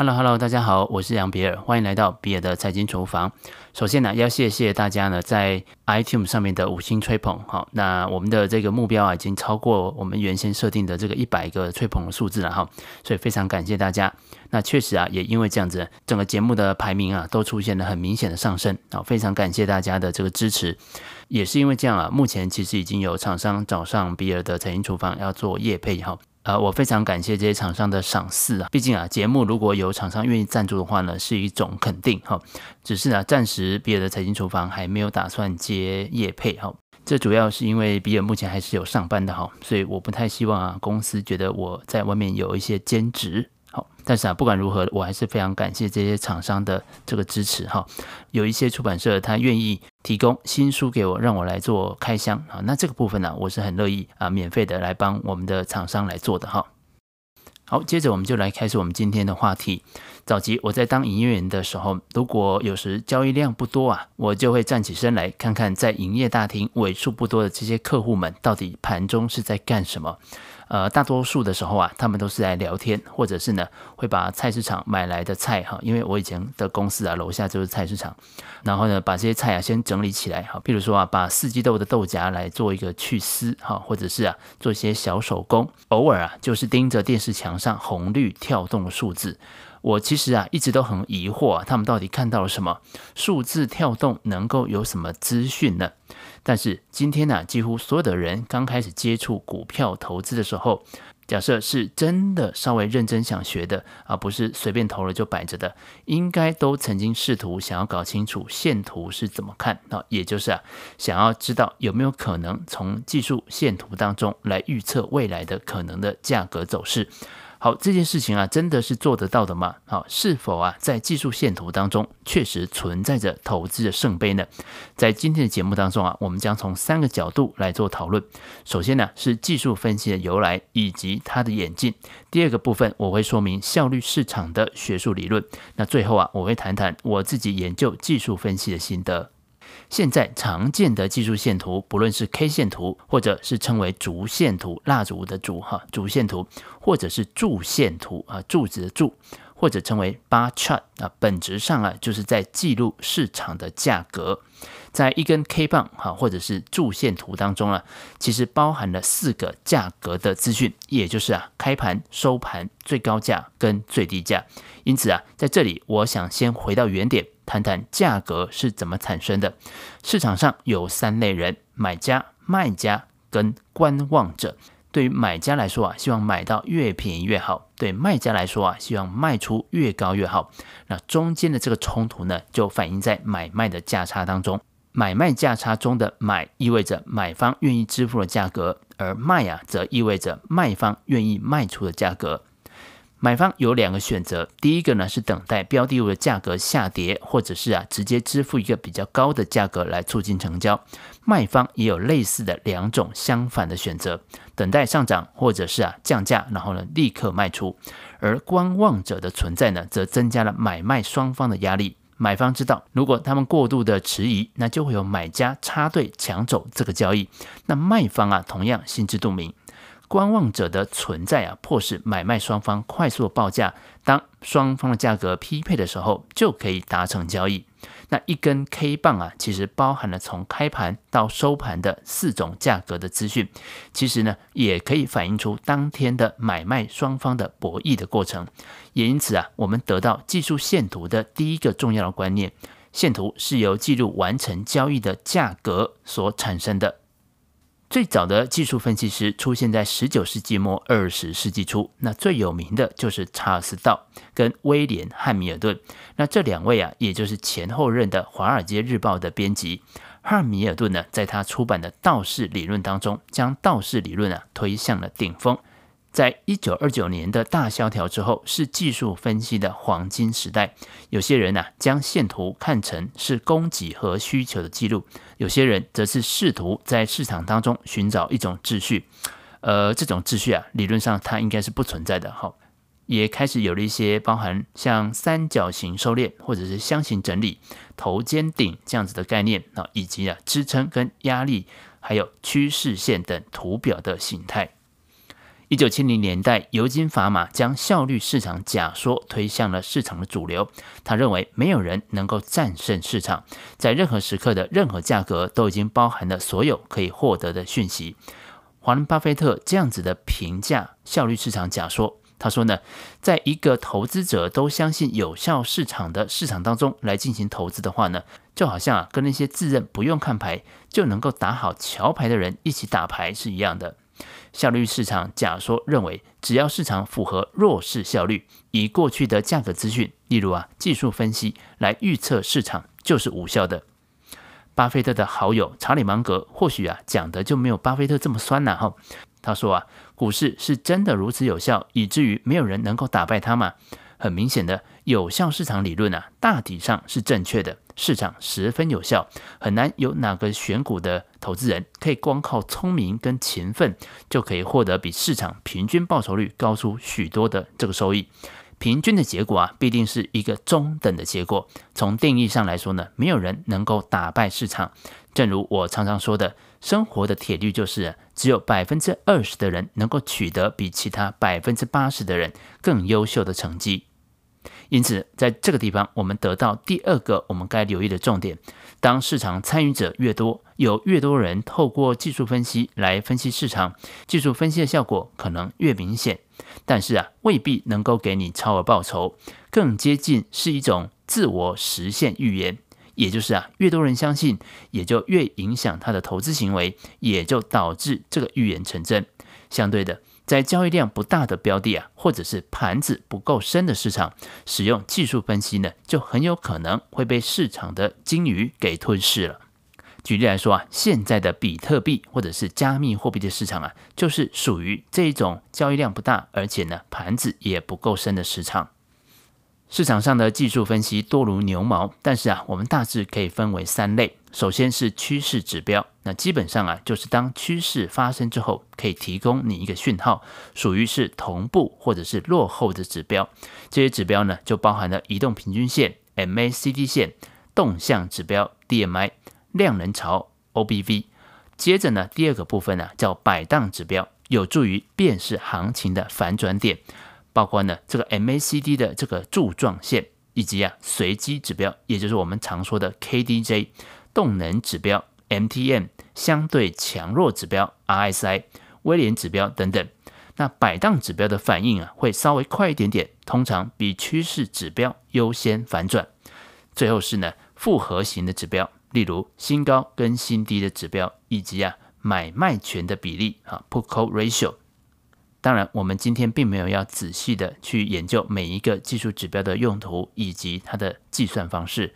Hello Hello，大家好，我是杨比尔，欢迎来到比尔的财经厨房。首先呢，要谢谢大家呢在 iTunes 上面的五星吹捧。好，那我们的这个目标啊，已经超过我们原先设定的这个一百个吹捧的数字了哈，所以非常感谢大家。那确实啊，也因为这样子，整个节目的排名啊都出现了很明显的上升。好，非常感谢大家的这个支持。也是因为这样啊，目前其实已经有厂商找上比尔的财经厨房要做业配哈。呃，我非常感谢这些厂商的赏识啊，毕竟啊，节目如果有厂商愿意赞助的话呢，是一种肯定哈。只是呢，暂时比尔的财经厨房还没有打算接业配哈。这主要是因为比尔目前还是有上班的哈，所以我不太希望啊，公司觉得我在外面有一些兼职。好，但是啊，不管如何，我还是非常感谢这些厂商的这个支持哈。有一些出版社他愿意提供新书给我，让我来做开箱啊。那这个部分呢，我是很乐意啊，免费的来帮我们的厂商来做的哈。好，接着我们就来开始我们今天的话题。早期我在当营业员的时候，如果有时交易量不多啊，我就会站起身来看看在营业大厅为数不多的这些客户们到底盘中是在干什么。呃，大多数的时候啊，他们都是来聊天，或者是呢，会把菜市场买来的菜哈，因为我以前的公司啊，楼下就是菜市场，然后呢，把这些菜啊先整理起来哈，譬如说啊，把四季豆的豆荚来做一个去丝哈，或者是啊，做一些小手工，偶尔啊，就是盯着电视墙上红绿跳动的数字。我其实啊，一直都很疑惑啊，他们到底看到了什么？数字跳动能够有什么资讯呢？但是今天呢、几乎所有的人刚开始接触股票投资的时候，假设是真的稍微认真想学的，而不是随便投了就摆着的，应该都曾经试图想要搞清楚线图是怎么看啊，也就是啊，想要知道有没有可能从技术线图当中来预测未来的可能的价格走势。好，这件事情啊，真的是做得到的吗？好，是否啊，在技术线图当中确实存在着投资的圣杯呢？在今天的节目当中啊，我们将从三个角度来做讨论。首先呢，是技术分析的由来以及它的演进。第二个部分，我会说明效率市场的学术理论。那最后啊，我会谈谈我自己研究技术分析的心得。现在常见的技术线图，不论是 K 线图，或者是称为烛线图，蜡烛的烛哈，烛线图，或者是柱线图啊，柱子的柱，或者称为 Bar Chart 啊，本质上啊，就是在记录市场的价格。在一根 K 棒哈，或者是柱线图当中啊，其实包含了四个价格的资讯，也就是啊，开盘、收盘、最高价跟最低价。因此啊，在这里我想先回到原点，谈谈价格是怎么产生的。市场上有三类人：买家、卖家跟观望者。对于买家来说啊，希望买到越便宜越好；对卖家来说啊，希望卖出越高越好。那中间的这个冲突呢，就反映在买卖的价差当中。买卖价差中的买意味着买方愿意支付的价格，而卖啊则意味着卖方愿意卖出的价格。买方有两个选择，第一个呢是等待标的物的价格下跌，或者是啊直接支付一个比较高的价格来促进成交。卖方也有类似的两种相反的选择，等待上涨，或者是啊降价，然后呢立刻卖出。而观望者的存在呢，则增加了买卖双方的压力。买方知道，如果他们过度的迟疑，那就会有买家插队抢走这个交易。那卖方啊，同样心知肚明。观望者的存在啊，迫使买卖双方快速报价。当双方的价格匹配的时候，就可以达成交易。那一根 K 棒啊，其实包含了从开盘到收盘的四种价格的资讯，其实呢，也可以反映出当天的买卖双方的博弈的过程。也因此啊，我们得到技术线图的第一个重要的观念：线图是由记录完成交易的价格所产生的。最早的技术分析师出现在十九世纪末二十世纪初，那最有名的就是查尔斯道跟威廉汉密尔顿。那这两位啊，也就是前后任的《华尔街日报》的编辑。汉密尔顿呢，在他出版的道氏理论当中，将道氏理论啊推向了顶峰。在一九二九年的大萧条之后，是技术分析的黄金时代。有些人呢、将线图看成是供给和需求的记录；有些人则是试图在市场当中寻找一种秩序。呃，这种秩序啊，理论上它应该是不存在的。哈，也开始有了一些包含像三角形收敛或者是箱型整理、头肩顶这样子的概念啊，以及啊支撑跟压力，还有趋势线等图表的形态。一九七零年代，尤金·法玛将效率市场假说推向了市场的主流。他认为，没有人能够战胜市场，在任何时刻的任何价格都已经包含了所有可以获得的讯息。华伦·巴菲特这样子的评价效率市场假说，他说呢，在一个投资者都相信有效市场的市场当中来进行投资的话呢，就好像啊，跟那些自认不用看牌就能够打好桥牌的人一起打牌是一样的。效率市场假说认为，只要市场符合弱势效率，以过去的价格资讯，例如啊技术分析来预测市场，就是无效的。巴菲特的好友查理芒格或许啊讲的就没有巴菲特这么酸了哈。他说啊，股市是真的如此有效，以至于没有人能够打败他吗？很明显的，有效市场理论啊，大体上是正确的。市场十分有效，很难有哪个选股的投资人可以光靠聪明跟勤奋就可以获得比市场平均报酬率高出许多的这个收益。平均的结果啊，必定是一个中等的结果。从定义上来说呢，没有人能够打败市场。正如我常常说的，生活的铁律就是，只有百分之二十的人能够取得比其他百分之八十的人更优秀的成绩。因此，在这个地方，我们得到第二个我们该留意的重点：当市场参与者越多，有越多人透过技术分析来分析市场，技术分析的效果可能越明显。但是啊，未必能够给你超额报酬，更接近是一种自我实现预言。也就是啊，越多人相信，也就越影响他的投资行为，也就导致这个预言成真。相对的。在交易量不大的标的啊，或者是盘子不够深的市场，使用技术分析呢，就很有可能会被市场的鲸鱼给吞噬了。举例来说啊，现在的比特币或者是加密货币的市场啊，就是属于这种交易量不大，而且呢盘子也不够深的市场。市场上的技术分析多如牛毛，但是啊，我们大致可以分为三类。首先是趋势指标，那基本上啊，就是当趋势发生之后，可以提供你一个讯号，属于是同步或者是落后的指标。这些指标呢，就包含了移动平均线 （MACD 线）、动向指标 （DMI）、量能潮 （OBV）。接着呢，第二个部分呢，叫摆荡指标，有助于辨识行情的反转点。包括呢，这个 MACD 的这个柱状线，以及啊随机指标，也就是我们常说的 KDJ 动能指标、MTM 相对强弱指标、RSI 威廉指标等等。那摆荡指标的反应啊，会稍微快一点点，通常比趋势指标优先反转。最后是呢复合型的指标，例如新高跟新低的指标，以及啊买卖权的比例啊 Put Call Ratio。当然，我们今天并没有要仔细的去研究每一个技术指标的用途以及它的计算方式。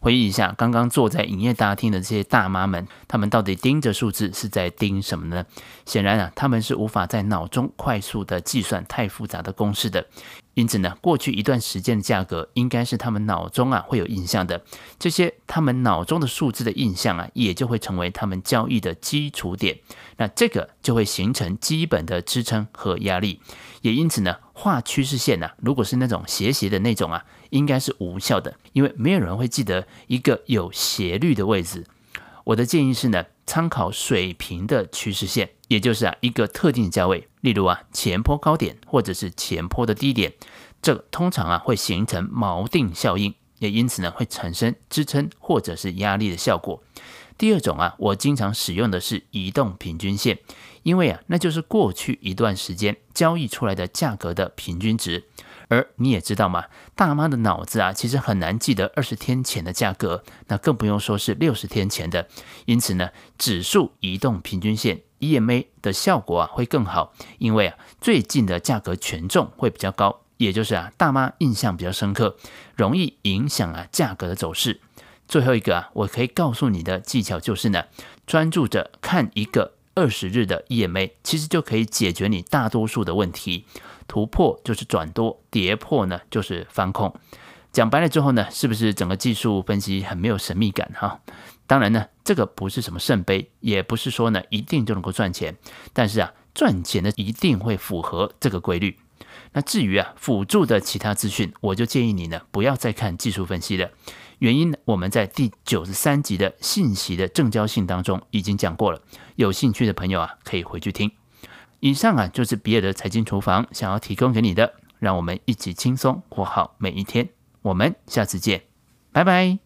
回忆一下，刚刚坐在营业大厅的这些大妈们，她们到底盯着数字是在盯什么呢？显然啊，她们是无法在脑中快速的计算太复杂的公式的。因此呢，过去一段时间的价格应该是他们脑中啊会有印象的。这些他们脑中的数字的印象啊，也就会成为他们交易的基础点。那这个就会形成基本的支撑和压力。也因此呢，画趋势线呐，如果是那种斜斜的那种啊，应该是无效的，因为没有人会记得一个有斜率的位置。我的建议是呢，参考水平的趋势线，也就是啊一个特定价位。例如啊，前坡高点或者是前坡的低点，这通常啊会形成锚定效应，也因此呢会产生支撑或者是压力的效果。第二种啊，我经常使用的是移动平均线，因为啊那就是过去一段时间交易出来的价格的平均值。而你也知道嘛，大妈的脑子啊其实很难记得二十天前的价格，那更不用说是六十天前的。因此呢，指数移动平均线。EMA 的效果啊会更好，因为啊最近的价格权重会比较高，也就是啊大妈印象比较深刻，容易影响啊价格的走势。最后一个啊，我可以告诉你的技巧就是呢，专注着看一个二十日的 EMA，其实就可以解决你大多数的问题。突破就是转多，跌破呢就是翻空。讲白了之后呢，是不是整个技术分析很没有神秘感哈？当然呢，这个不是什么圣杯，也不是说呢一定就能够赚钱。但是啊，赚钱呢一定会符合这个规律。那至于啊辅助的其他资讯，我就建议你呢不要再看技术分析了。原因呢，我们在第九十三集的信息的正交性当中已经讲过了。有兴趣的朋友啊，可以回去听。以上啊，就是比尔的财经厨房想要提供给你的，让我们一起轻松过好每一天。我们下次见，拜拜。